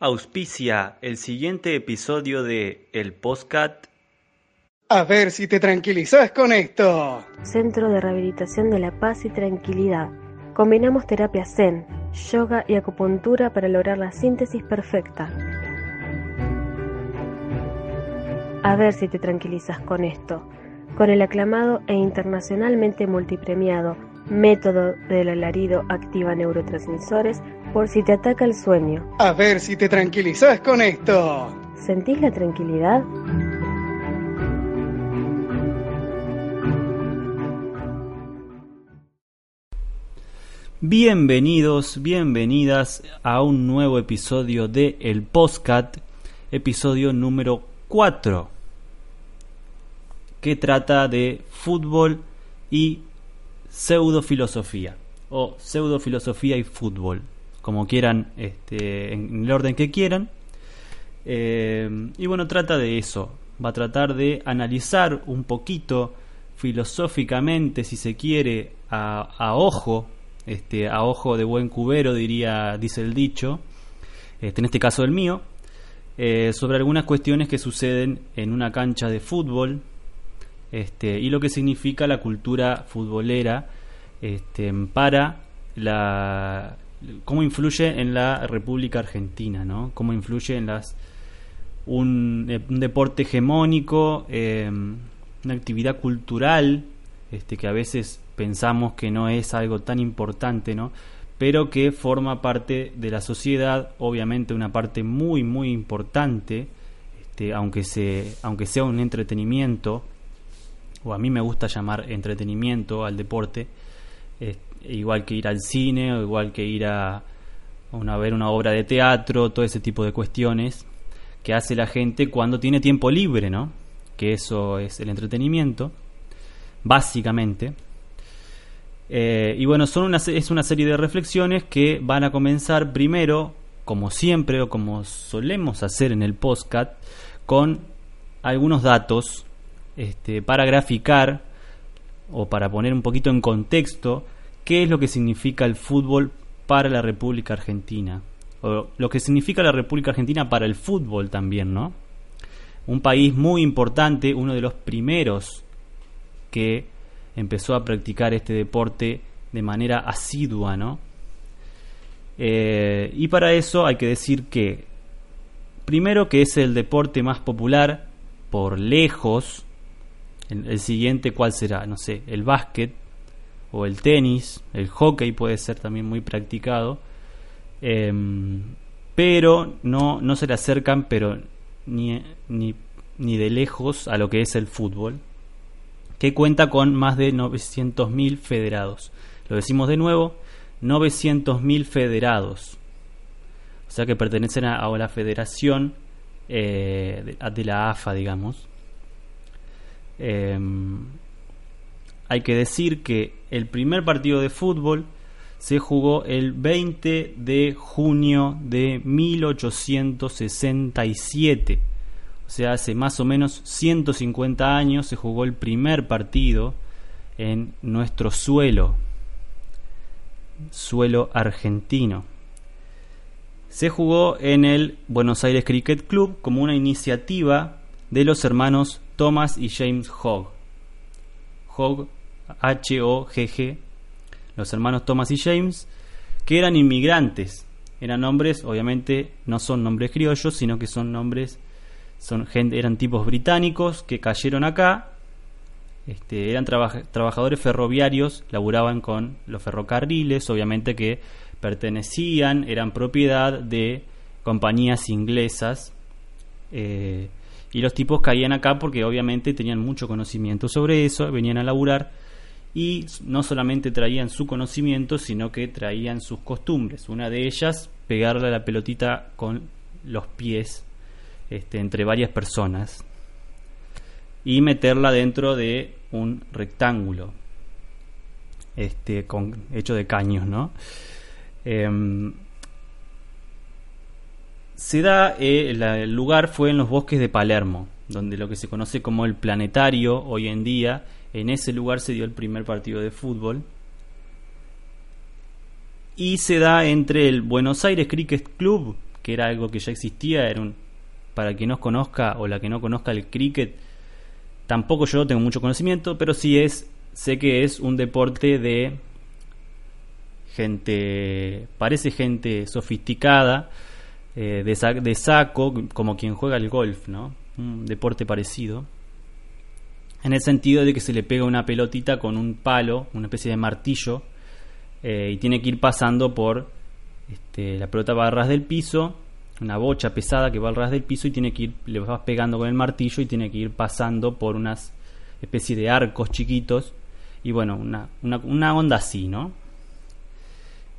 auspicia el siguiente episodio de El Postcat. A ver si te tranquilizas con esto. Centro de Rehabilitación de la Paz y Tranquilidad. Combinamos terapia zen, yoga y acupuntura para lograr la síntesis perfecta. A ver si te tranquilizas con esto. Con el aclamado e internacionalmente multipremiado método del alarido activa neurotransmisores por si te ataca el sueño. A ver si te tranquilizas con esto. ¿Sentís la tranquilidad? Bienvenidos, bienvenidas a un nuevo episodio de El Postcat, episodio número 4, que trata de fútbol y pseudofilosofía o pseudofilosofía y fútbol, como quieran, este, en el orden que quieran. Eh, y bueno, trata de eso, va a tratar de analizar un poquito filosóficamente, si se quiere, a, ojo, este, a ojo de buen cubero, diría, dice el dicho, este, en este caso el mío, eh, sobre algunas cuestiones que suceden en una cancha de fútbol, este, y lo que significa la cultura futbolera este, para la cómo influye en la República Argentina, ¿no? Cómo influye en las un, eh, deporte hegemónico, em, una actividad cultural, este, que a veces pensamos que no es algo tan importante, ¿no? Pero que forma parte de la sociedad, obviamente una parte muy muy importante, este, aunque se, aunque sea un entretenimiento, o a mí me gusta llamar entretenimiento al deporte, igual que ir al cine o igual que ir a, a ver una obra de teatro, todo ese tipo de cuestiones que hace la gente cuando tiene tiempo libre, ¿no? Que eso es el entretenimiento, básicamente. Eh, y bueno, son una, es una serie de reflexiones que van a comenzar primero, como siempre o como solemos hacer en el postcat, con algunos datos este, para graficar o para poner un poquito en contexto qué es lo que significa el fútbol para la República Argentina. O lo que significa la República Argentina para el fútbol también, ¿no? Un país muy importante, uno de los primeros que empezó a practicar este deporte de manera asidua, ¿no? Eh, y para eso hay que decir que, primero que es el deporte más popular por lejos el, siguiente, ¿cuál será? No sé, el básquet o el tenis, el hockey puede ser también muy practicado. Em, pero no, no se le acercan, pero ni, ni, ni de lejos a lo que es el fútbol, que cuenta con más de 900.000 federados. Lo decimos de nuevo, 900.000 federados. O sea que pertenecen a, la federación eh, de, la AFA, digamos. Em, hay que decir que el primer partido de fútbol se jugó el 20 de junio de 1867. O sea, hace más o menos 150 años se jugó el primer partido en nuestro suelo, suelo argentino. Se jugó en el Buenos Aires Cricket Club como una iniciativa de los hermanos Thomas y James Hogg. Hogg, H-O-G-G, los hermanos Thomas y James, que eran inmigrantes. Eran nombres, obviamente no son nombres criollos, sino que son nombres, son eran tipos británicos que cayeron acá. Este, eran trabajadores ferroviarios, laburaban con los ferrocarriles, obviamente que pertenecían, eran propiedad de compañías inglesas. Eh, y los tipos caían acá porque obviamente tenían mucho conocimiento sobre eso, venían a laburar y no solamente traían su conocimiento, sino que traían sus costumbres. Una de ellas, pegarle a la pelotita con los pies este, entre varias personas y meterla dentro de un rectángulo este, hecho de caños, ¿no? Em, se da, eh, el lugar fue en los bosques de Palermo, donde lo que se conoce como el planetario hoy en día, en ese lugar se dio el primer partido de fútbol. Y se da entre el Buenos Aires Cricket Club, que era algo que ya existía, era un, para quien no conozca o la que no conozca el cricket, tampoco yo tengo mucho conocimiento, pero sí es, sé que es un deporte de gente, parece gente sofisticada, eh, de, de saco, como quien juega el golf, ¿no? Un deporte parecido. En el sentido de que se le pega una pelotita con un palo, una especie de martillo, eh, y tiene que ir pasando por este, la pelota va a ras del piso, una bocha pesada que va al ras del piso y tiene que ir, le vas pegando con el martillo y tiene que ir pasando por unas especie de arcos chiquitos y bueno, una, una, onda así, ¿no?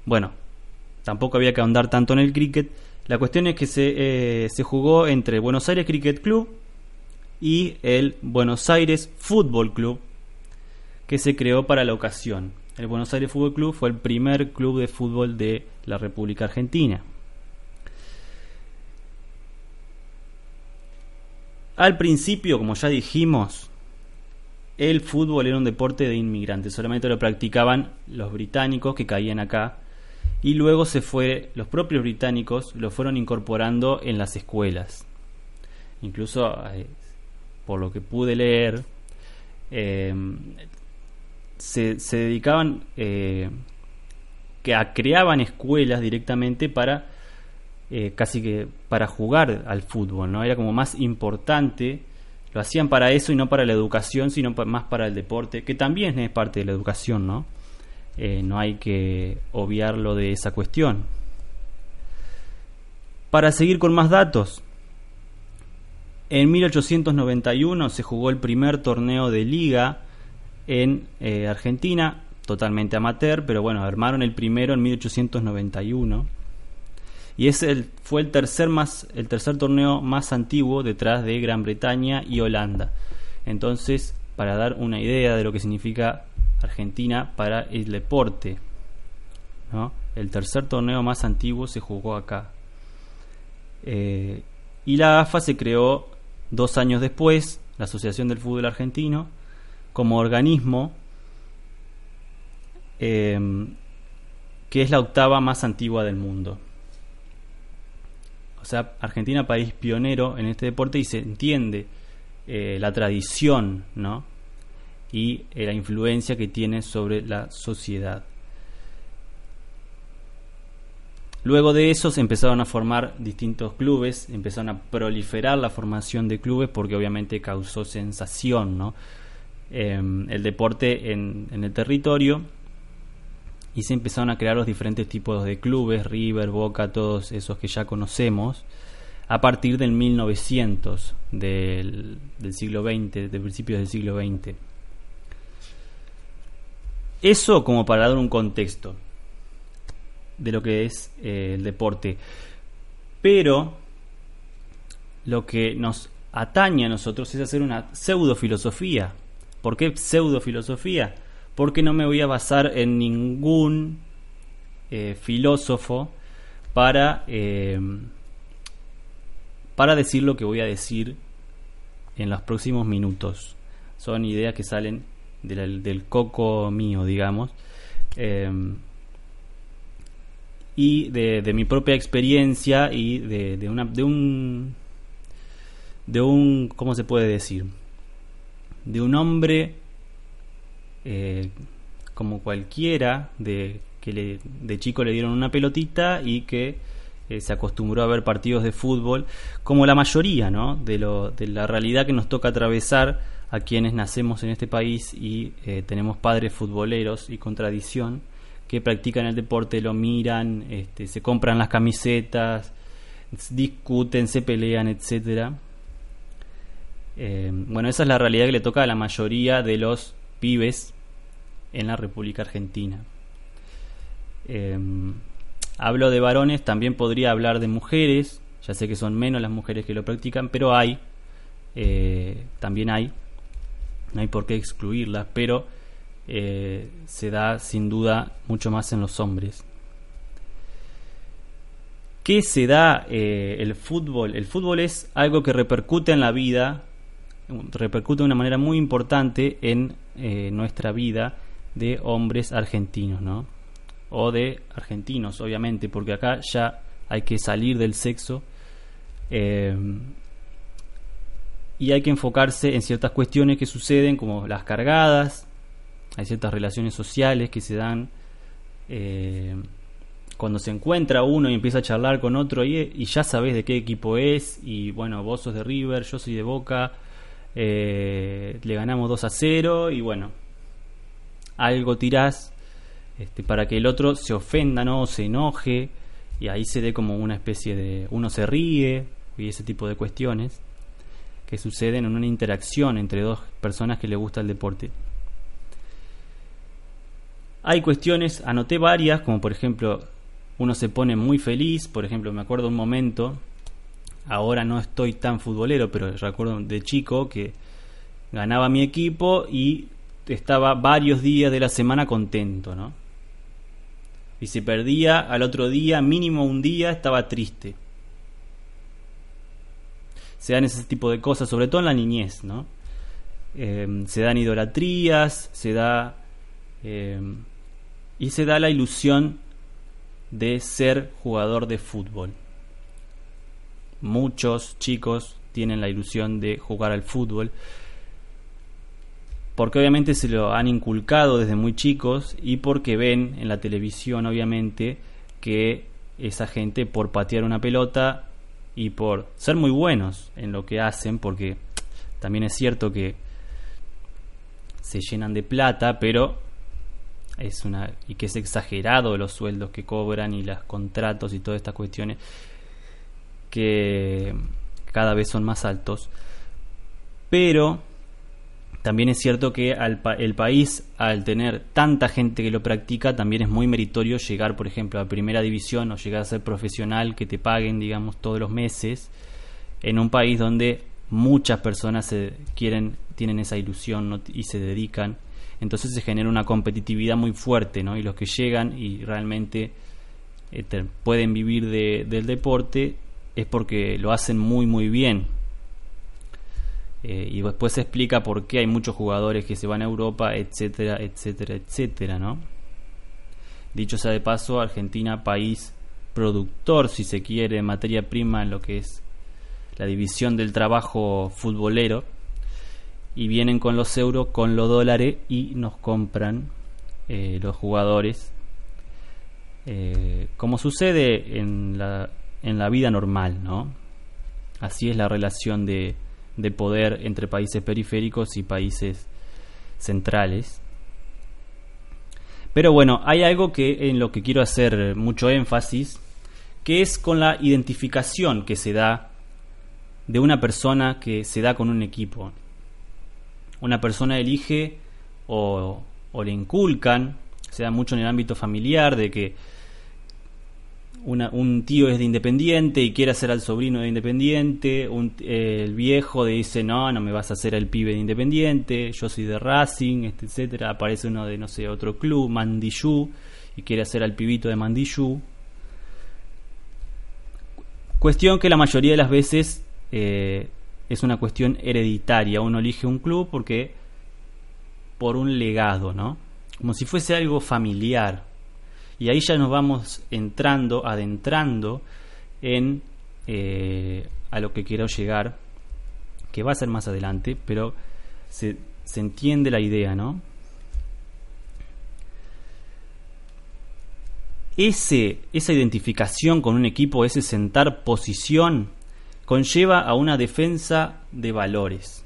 Bueno, tampoco había que ahondar tanto en el cricket. La cuestión es que se, eh, se jugó entre Buenos Aires Cricket Club y el Buenos Aires Fútbol Club, que se creó para la ocasión. El Buenos Aires Fútbol Club fue el primer club de fútbol de la República Argentina. Al principio, como ya dijimos, el fútbol era un deporte de inmigrantes, solamente lo practicaban los británicos que caían acá y luego se fue los propios británicos lo fueron incorporando en las escuelas. Incluso eh, por lo que pude leer eh, se, dedicaban eh, que creaban escuelas directamente para eh, casi que para jugar al fútbol, ¿no? Era como más importante, lo hacían para eso y no para la educación, sino más para el deporte, que también es parte de la educación, ¿no? Eh, no hay que obviarlo de esa cuestión. Para seguir con más datos, en 1891 se jugó el primer torneo de liga en eh, Argentina, totalmente amateur, pero bueno, armaron el primero en 1891. Y es el, fue el tercer, más, el tercer torneo más antiguo detrás de Gran Bretaña y Holanda. Entonces, para dar una idea de lo que significa Argentina para el deporte, ¿no? el tercer torneo más antiguo se jugó acá. Eh, y la AFA se creó dos años después, la Asociación del Fútbol Argentino, como organismo em, que es la octava más antigua del mundo. O sea, Argentina, país pionero en este deporte y se entiende eh, la tradición, ¿no? Y eh, la influencia que tiene sobre la sociedad. Luego de eso se empezaron a formar distintos clubes, empezaron a proliferar la formación de clubes porque obviamente causó sensación, ¿no? Em, el deporte en, el territorio y se empezaron a crear los diferentes tipos de clubes, River, Boca, todos esos que ya conocemos, a partir del 1900, del, siglo XX, de principios del siglo XX. Eso como para dar un contexto de lo que es eh, el deporte. Pero lo que nos atañe a nosotros es hacer una pseudo filosofía ¿Por qué pseudofilosofía? Porque no me voy a basar en ningún eh, filósofo para, eh, para decir lo que voy a decir en los próximos minutos. Son ideas que salen del coco mío, digamos. Eh, y de, mi propia experiencia y de, de, una, de un de un cómo se puede decir de un hombre eh, como cualquiera, de que le, de chico le dieron una pelotita y que eh, se acostumbró a ver partidos de fútbol, como la mayoría, ¿no? De, lo, de la realidad que nos toca atravesar a quienes nacemos en este país y eh, tenemos padres futboleros y con tradición que practican el deporte, lo miran, este, se compran las camisetas, discuten, se pelean, etcétera eh, bueno, esa es la realidad que le toca a la mayoría de los pibes en la República Argentina. Eh, hablo de varones, también podría hablar de mujeres, ya sé que son menos las mujeres que lo practican, pero hay, eh, también hay, no hay por qué excluirlas, pero se da sin duda mucho más en los hombres. ¿Qué se da el fútbol? El fútbol es algo que repercute en la vida repercute de una manera muy importante en eh, nuestra vida de hombres argentinos, ¿no? O de argentinos, obviamente, porque acá ya hay que salir del sexo eh, y hay que enfocarse en ciertas cuestiones que suceden como las cargadas, hay ciertas relaciones sociales que se dan eh, cuando se encuentra uno y empieza a charlar con otro y, ya sabes de qué equipo es y bueno, vos sos de River, yo soy de Boca, eh, le ganamos 2 a 0 y bueno, algo tirás este, para que el otro se ofenda, no se enoje y ahí se dé como una especie de uno se ríe y ese tipo de cuestiones que suceden en una interacción entre dos personas que le gusta el deporte. Hay cuestiones, anoté varias, como por ejemplo, uno se pone muy feliz, por ejemplo, me acuerdo un momento, ahora no estoy tan futbolero, pero recuerdo de chico que ganaba mi equipo y estaba varios días de la semana contento, ¿no? Y si perdía al otro día, mínimo un día, estaba triste. Se dan ese tipo de cosas, sobre todo en la niñez, ¿no? Eh, se dan idolatrías, se da eh, y se da la ilusión de ser jugador de fútbol. Muchos chicos tienen la ilusión de jugar al fútbol porque obviamente se lo han inculcado desde muy chicos y porque ven en la televisión obviamente que esa gente por patear una pelota y por ser muy buenos en lo que hacen porque también es cierto que se llenan de plata pero es una y que es exagerado los sueldos que cobran y los contratos y todas estas cuestiones que cada vez son más altos. Pero también es cierto que al el país al tener tanta gente que lo practica también es muy meritorio llegar por ejemplo a primera división o llegar a ser profesional que te paguen digamos todos los meses en un país donde muchas personas se quieren tienen esa ilusión y se dedican entonces se genera una competitividad muy fuerte, ¿no? Y los que llegan y realmente este, pueden vivir del deporte es porque lo hacen muy muy bien. Eh, y después se explica por qué hay muchos jugadores que se van a Europa, etcétera, etcétera, etcétera, ¿no? Dicho sea de paso, Argentina, país productor, si se quiere, materia prima en lo que es la división del trabajo futbolero y vienen con los euros, con los dólares y nos compran eh, los jugadores. Eh, como sucede en la, en la vida normal, ¿no? Así es la relación de, de poder entre países periféricos y países centrales. Pero bueno, hay algo que en lo que quiero hacer mucho énfasis, que es con la identificación que se da de una persona que se da con un equipo una persona elige o, le inculcan, se da mucho en el ámbito familiar, de que un tío es de Independiente y quiere hacer al sobrino de Independiente, el viejo dice, no, no me vas a hacer el pibe de Independiente, yo soy de Racing, este, etcétera, aparece uno de, no sé, otro club, Mandillú, y quiere hacer al pibito de Mandillú. Cuestión que la mayoría de las veces eh, es una cuestión hereditaria. Uno elige un club porque por un legado, ¿no? Como si fuese algo familiar. Y ahí ya nos vamos entrando, adentrando en eh, a lo que quiero llegar, que va a ser más adelante, pero se, entiende la idea, ¿no? Esa identificación con un equipo, ese sentar posición, conlleva a una defensa de valores.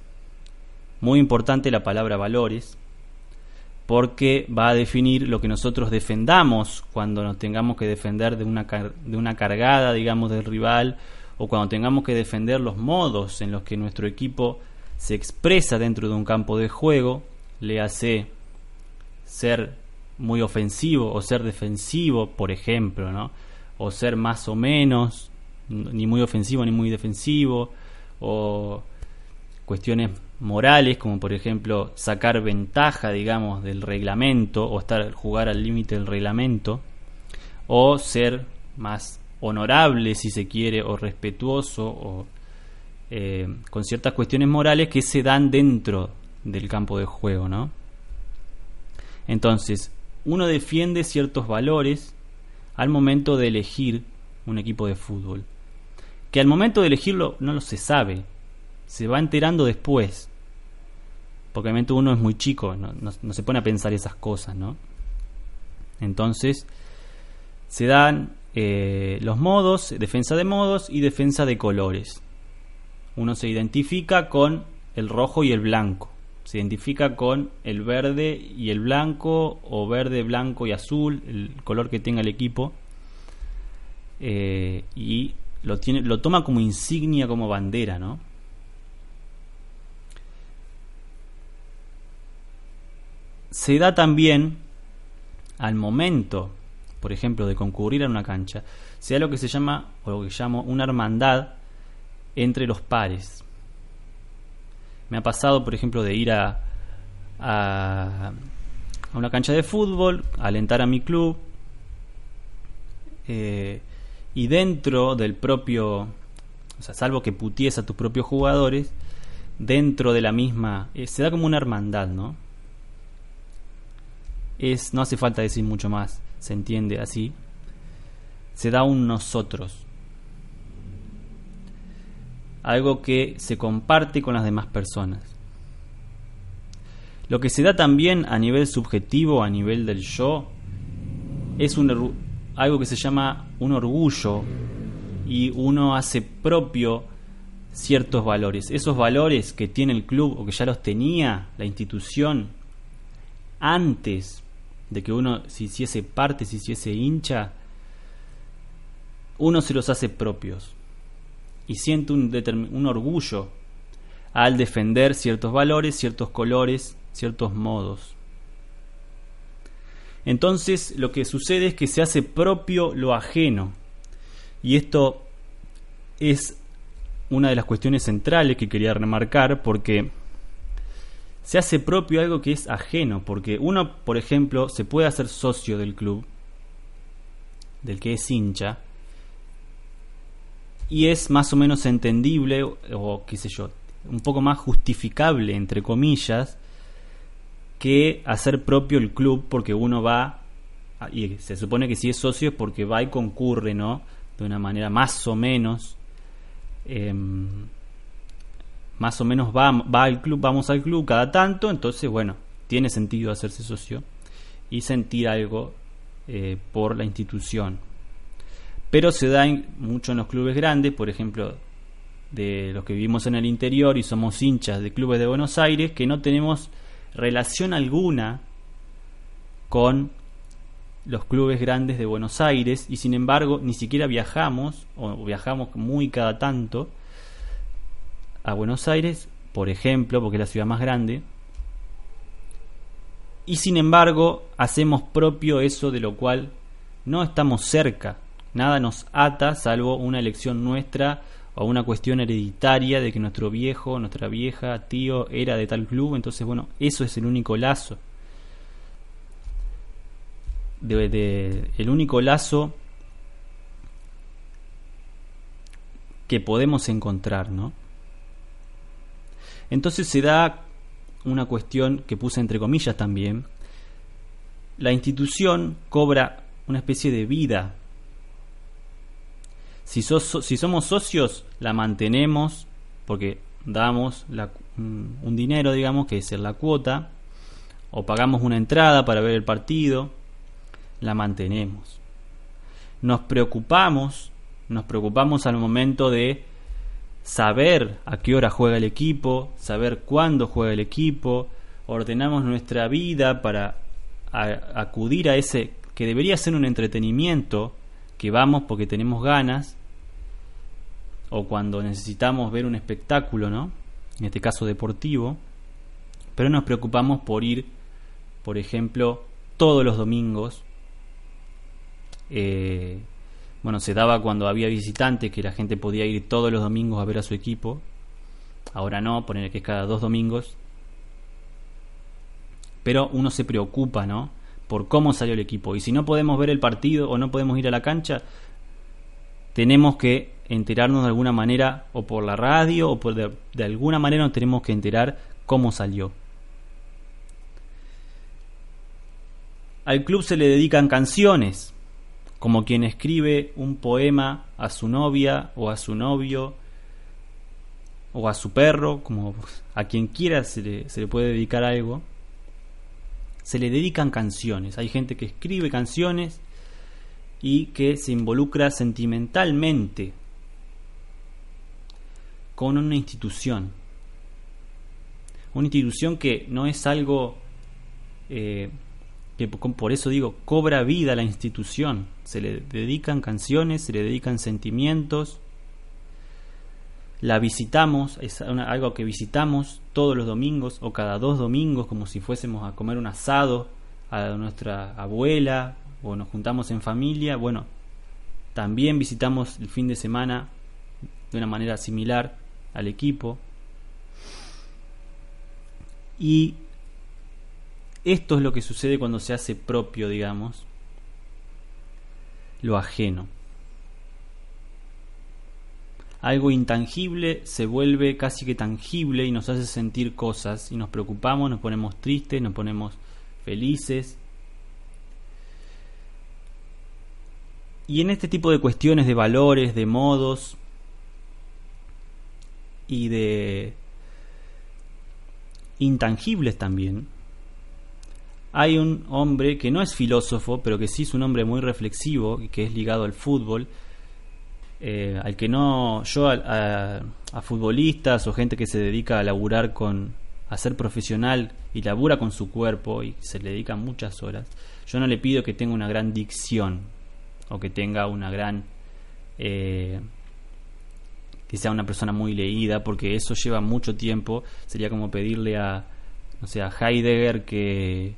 Muy importante la palabra valores, porque va a definir lo que nosotros defendamos cuando nos tengamos que defender de una, de una cargada, digamos, del rival, o cuando tengamos que defender los modos en los que nuestro equipo se expresa dentro de un campo de juego, le hace ser muy ofensivo o ser defensivo, por ejemplo, ¿no? o ser más o menos, ni muy ofensivo ni muy defensivo, o cuestiones morales, como por ejemplo sacar ventaja, digamos, del reglamento, o estar jugar al límite del reglamento, o ser más honorable, si se quiere, o respetuoso, o eh, con ciertas cuestiones morales que se dan dentro del campo de juego, ¿no? Entonces, uno defiende ciertos valores al momento de elegir un equipo de fútbol. Que al momento de elegirlo no lo se sabe, se va enterando después. Porque obviamente uno es muy chico, no, no se pone a pensar esas cosas, ¿no? Entonces, se dan eh, los modos, defensa de modos y defensa de colores. Uno se identifica con el rojo y el blanco. Se identifica con el verde y el blanco, o verde, blanco y azul, el color que tenga el equipo. Eh, y lo, tiene, lo toma como insignia, como bandera, ¿no? Se da también al momento, por ejemplo, de concurrir a una cancha, sea lo que se llama, o lo que llamo, una hermandad entre los pares. Me ha pasado, por ejemplo, de ir a, a, una cancha de fútbol, alentar a mi club, eh, y dentro del propio, o sea, salvo que puties a tus propios jugadores, dentro de la misma, eh, se da como una hermandad, ¿no? Es, no hace falta decir mucho más, se entiende así, se da un nosotros. Algo que se comparte con las demás personas. Lo que se da también a nivel subjetivo, a nivel del yo, es un, algo que se llama un orgullo y uno hace propio ciertos valores. Esos valores que tiene el club o que ya los tenía la institución antes de que uno si hiciese parte, si hiciese hincha, uno se los hace propios y siente un, un orgullo al defender ciertos valores, ciertos colores, ciertos modos. Entonces lo que sucede es que se hace propio lo ajeno. Y esto es una de las cuestiones centrales que quería remarcar porque se hace propio algo que es ajeno, porque uno, por ejemplo, se puede hacer socio del club, del que es hincha, y es más o menos entendible, o qué sé yo, un poco más justificable, entre comillas, que hacer propio el club porque uno va, y se supone que si es socio es porque va y concurre, ¿no? De una manera más o menos em, más o menos va, va al club, vamos al club cada tanto, entonces bueno, tiene sentido hacerse socio y sentir algo eh, por la institución. Pero se da mucho en los clubes grandes, por ejemplo, de los que vivimos en el interior y somos hinchas de clubes de Buenos Aires, que no tenemos relación alguna con los clubes grandes de Buenos Aires y sin embargo ni siquiera viajamos o viajamos muy cada tanto a Buenos Aires, por ejemplo, porque es la ciudad más grande, y sin embargo hacemos propio eso de lo cual no estamos cerca, nada nos ata salvo una elección nuestra o una cuestión hereditaria de que nuestro viejo, nuestra vieja, tío era de tal club, entonces bueno, eso es el único lazo. De, el único lazo que podemos encontrar, ¿no? Entonces se da una cuestión que puse entre comillas también. La institución cobra una especie de vida. Si, somos socios, la mantenemos porque damos un dinero, digamos, que es la cuota, o pagamos una entrada para ver el partido, la mantenemos. Nos preocupamos, nos preocupamos al momento de saber a qué hora juega el equipo, saber cuándo juega el equipo, ordenamos nuestra vida para acudir a ese que debería ser un entretenimiento, que vamos porque tenemos ganas, o cuando necesitamos ver un espectáculo, ¿no? En este caso deportivo, pero nos preocupamos por ir, por ejemplo, todos los domingos eh, bueno, se daba cuando había visitantes, que la gente podía ir todos los domingos a ver a su equipo. Ahora no, poner que es cada dos domingos. Pero uno se preocupa, ¿no? Por cómo salió el equipo. Y si no podemos ver el partido o no podemos ir a la cancha, tenemos que enterarnos de alguna manera, o por la radio, o por de, de alguna manera nos tenemos que enterar cómo salió. Al club se le dedican canciones como quien escribe un poema a su novia o a su novio o a su perro, como a quien quiera se le, puede dedicar algo, se le dedican canciones. Hay gente que escribe canciones y que se involucra sentimentalmente con una institución. Una institución que no es algo eh, que por eso digo, cobra vida la institución. Se le dedican canciones, se le dedican sentimientos. La visitamos, es algo que visitamos todos los domingos o cada dos domingos, como si fuésemos a comer un asado a nuestra abuela o nos juntamos en familia. Bueno, también visitamos el fin de semana de una manera similar al equipo. Y esto es lo que sucede cuando se hace propio, digamos, lo ajeno. Algo intangible se vuelve casi que tangible y nos hace sentir cosas y nos preocupamos, nos ponemos tristes, nos ponemos felices. Y en este tipo de cuestiones de valores, de modos y de intangibles también, hay un hombre que no es filósofo, pero que sí es un hombre muy reflexivo y que es ligado al fútbol, eh, al que no, yo a, futbolistas o gente que se dedica a laburar con, a ser profesional y labura con su cuerpo y se le dedica muchas horas, yo no le pido que tenga una gran dicción o que tenga una gran... Eh, que sea una persona muy leída, porque eso lleva mucho tiempo. Sería como pedirle a, no sé, a Heidegger que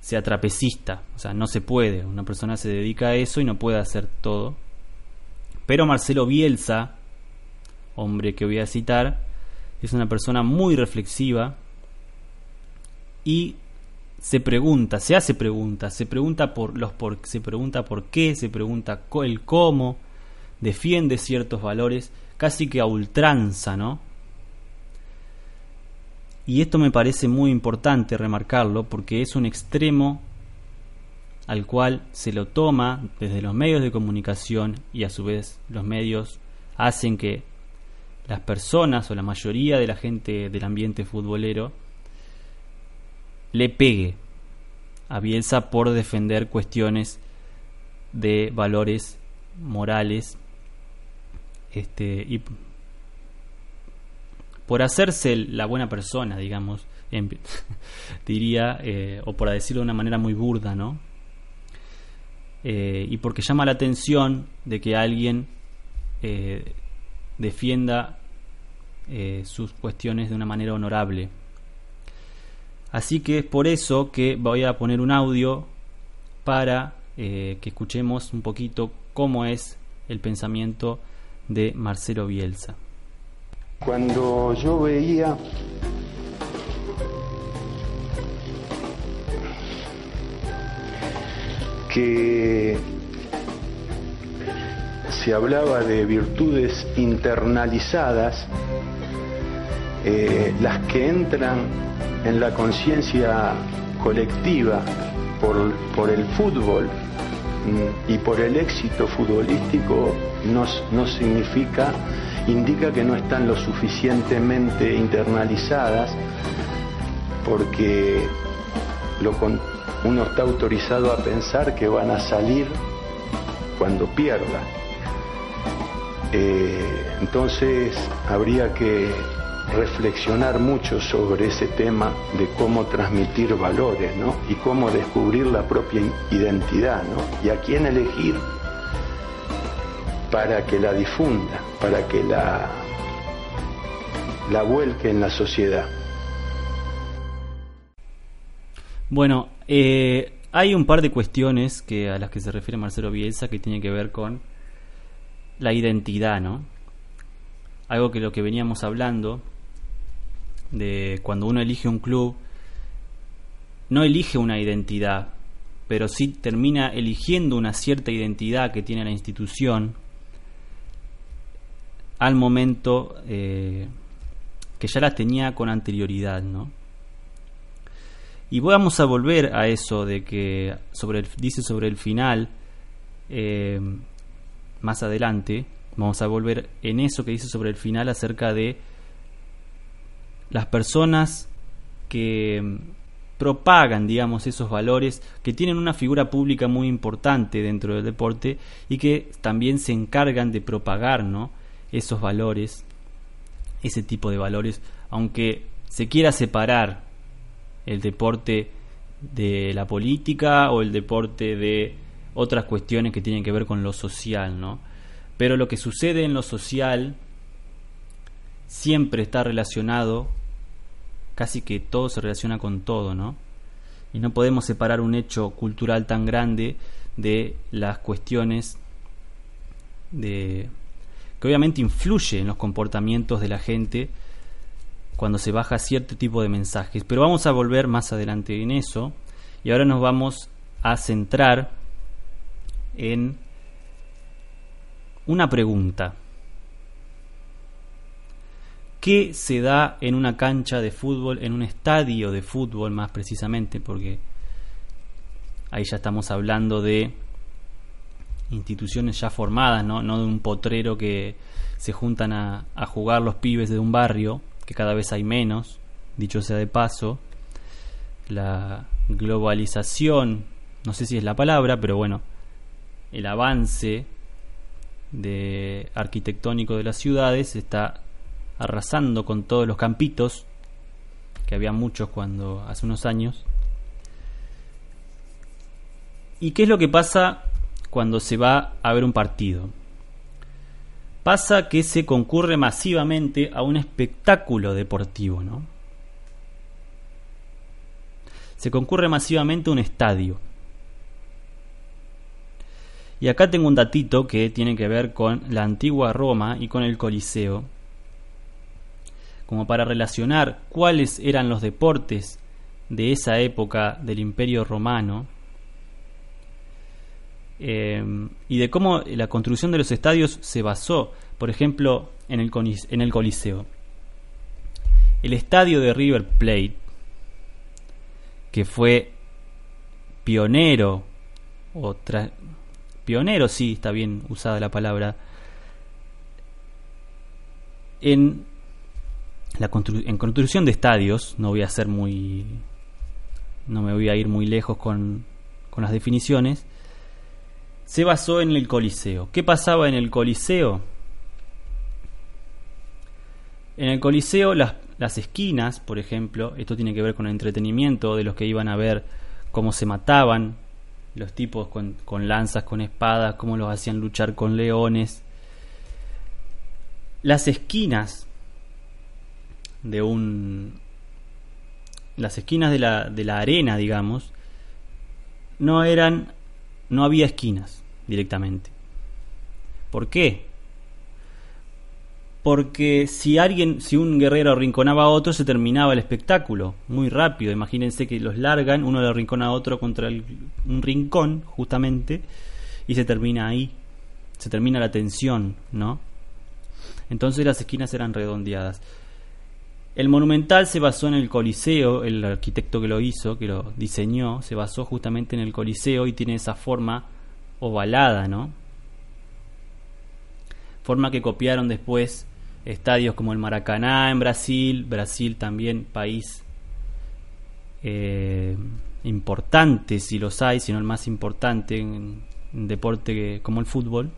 sea trapecista. O sea, no se puede. Una persona se dedica a eso y no puede hacer todo. Pero Marcelo Bielsa, hombre que voy a citar, es una persona muy reflexiva y se pregunta, se hace preguntas, se pregunta por los por, se pregunta por qué, se pregunta el cómo, defiende ciertos valores casi que a ultranza, ¿no? Y esto me parece muy importante remarcarlo porque es un extremo al cual se lo toma desde los medios de comunicación y a su vez los medios hacen que las personas o la mayoría de la gente del ambiente futbolero le pegue a Bielsa por defender cuestiones de valores morales este, y por hacerse la buena persona, digamos, diría, eh, o por decirlo de una manera muy burda, ¿no? Eh, y porque llama la atención de que alguien eh, defienda sus cuestiones de una manera honorable. Así que es por eso que voy a poner un audio para que escuchemos un poquito cómo es el pensamiento de Marcelo Bielsa. Cuando yo veía que se hablaba de virtudes internalizadas, eh, las que entran en la conciencia colectiva por, por, el fútbol y por el éxito futbolístico, no, no significa indica que no están lo suficientemente internalizadas porque uno está autorizado a pensar que van a salir cuando pierda. Eh, entonces habría que reflexionar mucho sobre ese tema de cómo transmitir valores ¿no? y cómo descubrir la propia identidad ¿no? y a quién elegir para que la difunda, para que la, la vuelque en la sociedad. Bueno, eh, hay un par de cuestiones que a las que se refiere Marcelo Bielsa que tienen que ver con la identidad, ¿no? Algo que lo que veníamos hablando de cuando uno elige un club no elige una identidad, pero sí termina eligiendo una cierta identidad que tiene la institución al momento eh, que ya la tenía con anterioridad, ¿no? Y vamos a volver a eso de que sobre dice sobre el final eh, más adelante, vamos a volver en eso que dice sobre el final acerca de las personas que mm, propagan, digamos, esos valores, que tienen una figura pública muy importante dentro del deporte y que también se encargan de propagar, ¿no? esos valores, ese tipo de valores, aunque se quiera separar el deporte de la política o el deporte de otras cuestiones que tienen que ver con lo social, ¿no? Pero lo que sucede en lo social siempre está relacionado, casi que todo se relaciona con todo, ¿no? Y no podemos separar un hecho cultural tan grande de las cuestiones de que obviamente influye en los comportamientos de la gente cuando se baja cierto tipo de mensajes. Pero vamos a volver más adelante en eso y ahora nos vamos a centrar en una pregunta. ¿Qué se da en una cancha de fútbol, en un estadio de fútbol más precisamente? Porque ahí ya estamos hablando de instituciones ya formadas, ¿no? de un potrero que se juntan a, a jugar los pibes de un barrio, que cada vez hay menos, dicho sea de paso. La globalización, no sé si es la palabra, pero bueno, el avance de arquitectónico de las ciudades está arrasando con todos los campitos, que había muchos cuando hace unos años. ¿Y qué es lo que pasa cuando se va a ver un partido. Pasa que se concurre masivamente a un espectáculo deportivo, ¿no? Se concurre masivamente a un estadio. Y acá tengo un datito que tiene que ver con la antigua Roma y con el Coliseo, como para relacionar cuáles eran los deportes de esa época del Imperio Romano eh, y de cómo la construcción de los estadios se basó, por ejemplo, en el, Coliseo. El estadio de River Plate, que fue pionero, o pionero, sí, está bien usada la palabra, en la en construcción de estadios, no voy a ser muy, no me voy a ir muy lejos con, con las definiciones, se basó en el Coliseo. ¿Qué pasaba en el Coliseo? En el Coliseo las, las esquinas, por ejemplo, esto tiene que ver con el entretenimiento de los que iban a ver cómo se mataban los tipos con, con lanzas, con espadas, cómo los hacían luchar con leones. Las esquinas de un... Las esquinas de la, de la arena, digamos, no eran no había esquinas directamente. ¿Por qué? Porque si alguien, si un guerrero arrinconaba a otro, se terminaba el espectáculo muy rápido. Imagínense que los largan, uno le arrincona a otro contra un rincón, justamente, y se termina ahí. Se termina la tensión, ¿no? Entonces las esquinas eran redondeadas. El monumental se basó en el Coliseo, el arquitecto que lo hizo, que lo diseñó, se basó justamente en el Coliseo y tiene esa forma ovalada, ¿no? Forma que copiaron después estadios como el Maracaná en Brasil, Brasil también país eh, importante, si los hay, si no el más importante en deporte como el fútbol.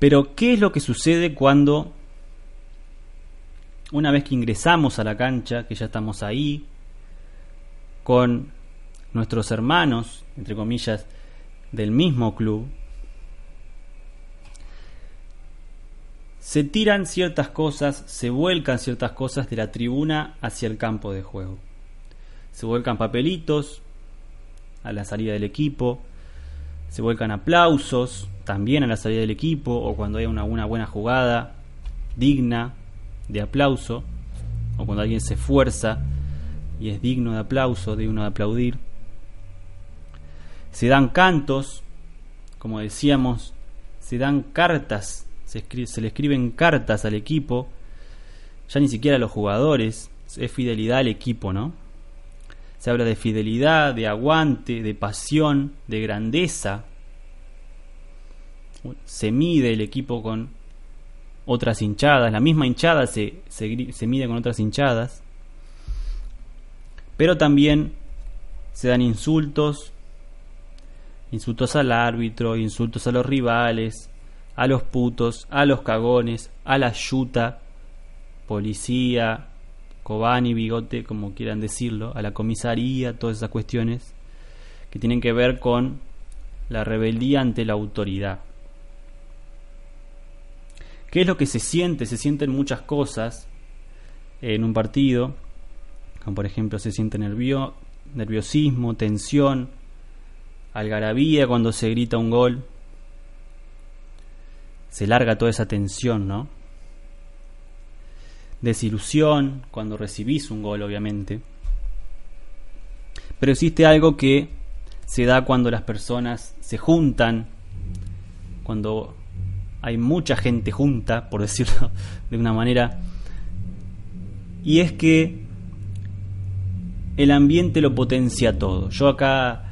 Pero, ¿qué es lo que sucede cuando una vez que ingresamos a la cancha, que ya estamos ahí, con nuestros hermanos, entre comillas, del mismo club, se tiran ciertas cosas, se vuelcan ciertas cosas de la tribuna hacia el campo de juego. Se vuelcan papelitos a la salida del equipo, se vuelcan aplausos también a la salida del equipo o cuando hay una, una buena jugada digna de aplauso, o cuando alguien se esfuerza y es digno de aplauso, digno de aplaudir. Se dan cantos, como decíamos, se dan cartas, se, se le escriben cartas al equipo, ya ni siquiera a los jugadores, es fidelidad al equipo, ¿no? Se habla de fidelidad, de aguante, de pasión, de grandeza. Se mide el equipo con otras hinchadas, la misma hinchada se, se, mide con otras hinchadas. Pero también se dan insultos, insultos al árbitro, insultos a los rivales, a los putos, a los cagones, a la yuta, policía, cobani, bigote, como quieran decirlo, a la comisaría, todas esas cuestiones que tienen que ver con la rebeldía ante la autoridad. ¿Qué es lo que se siente? Se sienten muchas cosas en un partido, como por ejemplo se siente nervio, nerviosismo, tensión, algarabía cuando se grita un gol, se larga toda esa tensión, ¿no? Desilusión cuando recibís un gol, obviamente. Pero existe algo que se da cuando las personas se juntan, cuando hay mucha gente junta, por decirlo de una manera, y es que el ambiente lo potencia todo. Yo acá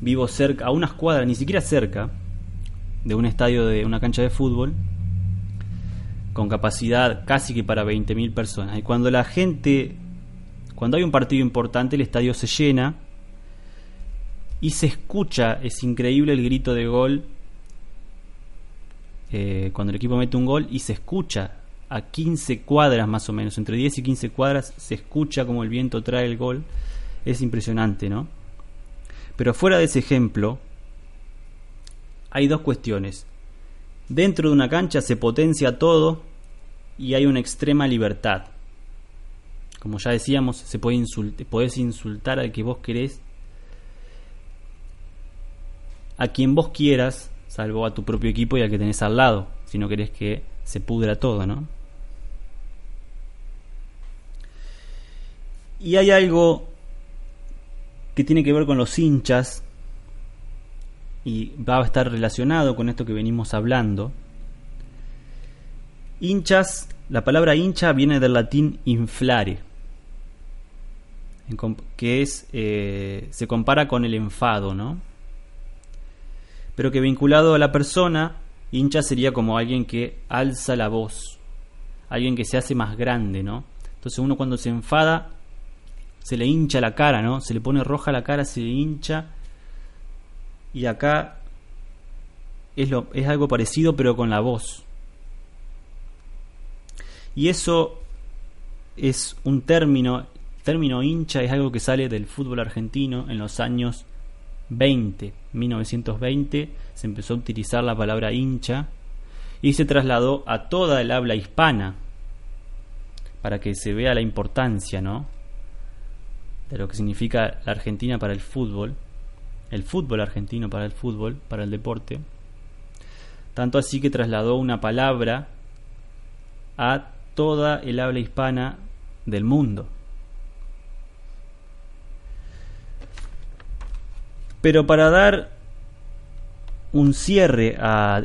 vivo cerca, a unas cuadras, ni siquiera cerca, de un estadio de una cancha de fútbol, con capacidad casi que para 20.000 personas. Y cuando la gente, cuando hay un partido importante, el estadio se llena y se escucha, es increíble el grito de gol eh, cuando el equipo mete un gol y se escucha a 15 cuadras más o menos, entre 10 y 15 cuadras, se escucha como el viento trae el gol. Es impresionante, ¿no? Pero fuera de ese ejemplo, hay dos cuestiones. Dentro de una cancha se potencia todo y hay una extrema libertad. Como ya decíamos, se puede podés insultar al que vos querés, a quien vos quieras, salvo a tu propio equipo y al que tenés al lado, si no querés que se pudra todo, ¿no? Y hay algo que tiene que ver con los hinchas y va a estar relacionado con esto que venimos hablando. Hinchas, la palabra hincha viene del latín inflare, que es eh, se compara con el enfado, ¿no? Pero que vinculado a la persona, hincha sería como alguien que alza la voz, alguien que se hace más grande, ¿no? Entonces uno cuando se enfada se le hincha la cara, ¿no? Se le pone roja la cara, se le hincha. Y acá es, lo, es algo parecido pero con la voz. Y eso es un término, término hincha es algo que sale del fútbol argentino en los años 20, 1920, se empezó a utilizar la palabra hincha y se trasladó a toda el habla hispana para que se vea la importancia, ¿no? De lo que significa la Argentina para el fútbol, el fútbol argentino para el fútbol, para el deporte. Tanto así que trasladó una palabra a toda el habla hispana del mundo. Pero para dar un cierre a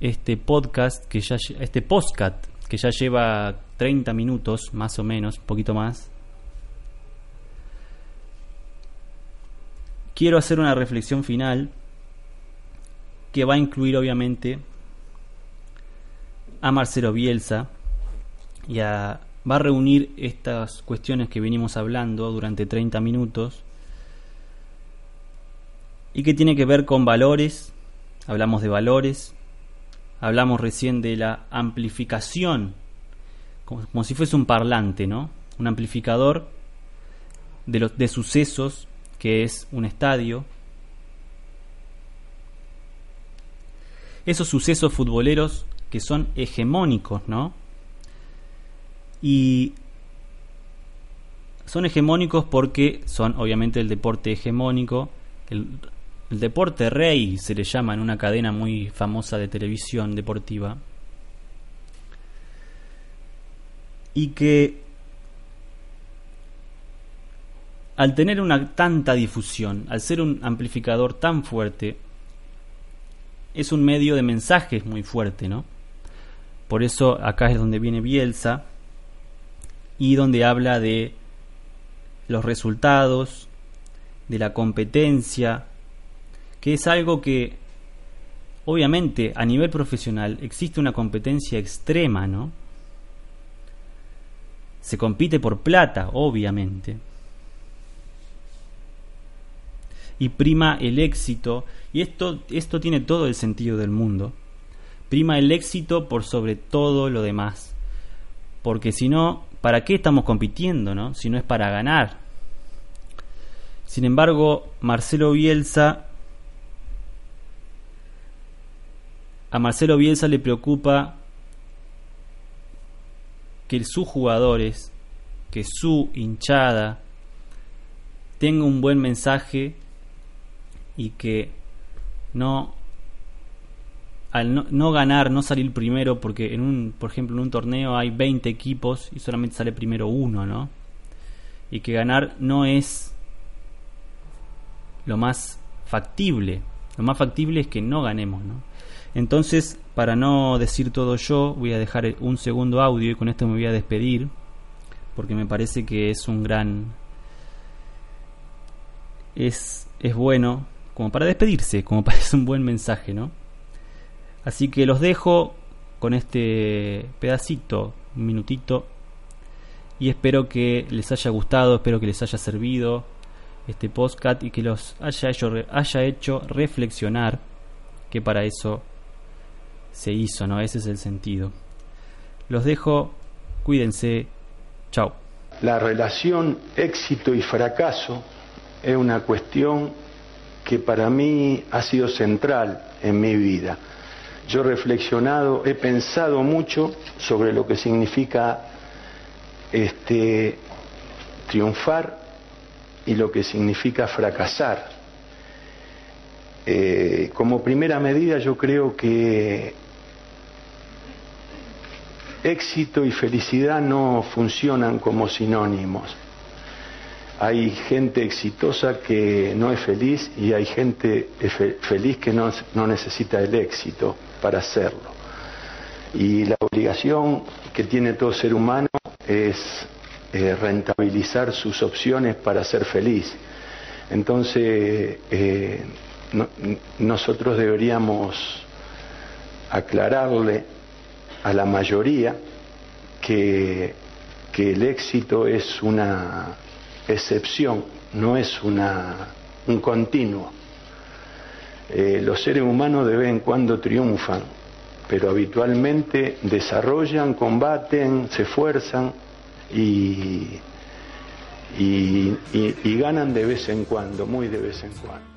este podcast que ya este podcast que ya lleva 30 minutos más o menos, un poquito más. Quiero hacer una reflexión final que va a incluir obviamente a Marcelo Bielsa y va a reunir estas cuestiones que venimos hablando durante 30 minutos y que tiene que ver con valores, hablamos de valores, hablamos recién de la amplificación, como, si fuese un parlante, ¿no? Un amplificador de, los, de sucesos que es un estadio. Esos sucesos futboleros que son hegemónicos, ¿no? Y son hegemónicos porque son obviamente el deporte hegemónico, el deporte rey se le llama en una cadena muy famosa de televisión deportiva. Y que al tener una tanta difusión, al ser un amplificador tan fuerte, es un medio de mensajes muy fuerte, ¿no? Por eso acá es donde viene Bielsa y donde habla de los resultados, de la competencia, que es algo que obviamente a nivel profesional existe una competencia extrema, ¿no? Se compite por plata, obviamente. Y prima el éxito, y esto, esto tiene todo el sentido del mundo. Prima el éxito por sobre todo lo demás. Porque si no, ¿para qué estamos compitiendo, no? Si no es para ganar. Sin embargo, Marcelo Bielsa a Marcelo Bielsa le preocupa que sus jugadores, que su hinchada tenga un buen mensaje y que no al no, ganar, no salir primero, porque en un, por ejemplo, en un torneo hay 20 equipos y solamente sale primero uno, ¿no? Y que ganar no es lo más factible. Lo más factible es que no ganemos, ¿no? Entonces, para no decir todo yo, voy a dejar un segundo audio y con esto me voy a despedir, porque me parece que es un gran... Es, es bueno como para despedirse, como parece un buen mensaje, ¿no? Así que los dejo con este pedacito, un minutito, y espero que les haya gustado, espero que les haya servido este podcast y que los haya hecho, haya hecho reflexionar, que para eso se hizo, ¿no? Ese es el sentido. Los dejo, cuídense, chao. La relación éxito y fracaso es una cuestión que para mí ha sido central en mi vida. Yo he reflexionado, he pensado mucho sobre lo que significa este, triunfar y lo que significa fracasar. Eh, como primera medida yo creo que éxito y felicidad no funcionan como sinónimos. Hay gente exitosa que no es feliz y hay gente feliz que no, necesita el éxito para hacerlo. Y la obligación que tiene todo ser humano es eh, rentabilizar sus opciones para ser feliz. Entonces, eh, nosotros deberíamos aclararle a la mayoría que, que el éxito es una excepción, no es una, un continuo. Eh, los seres humanos de vez en cuando triunfan, pero habitualmente desarrollan, combaten, se esfuerzan y, y, y ganan de vez en cuando, muy de vez en cuando.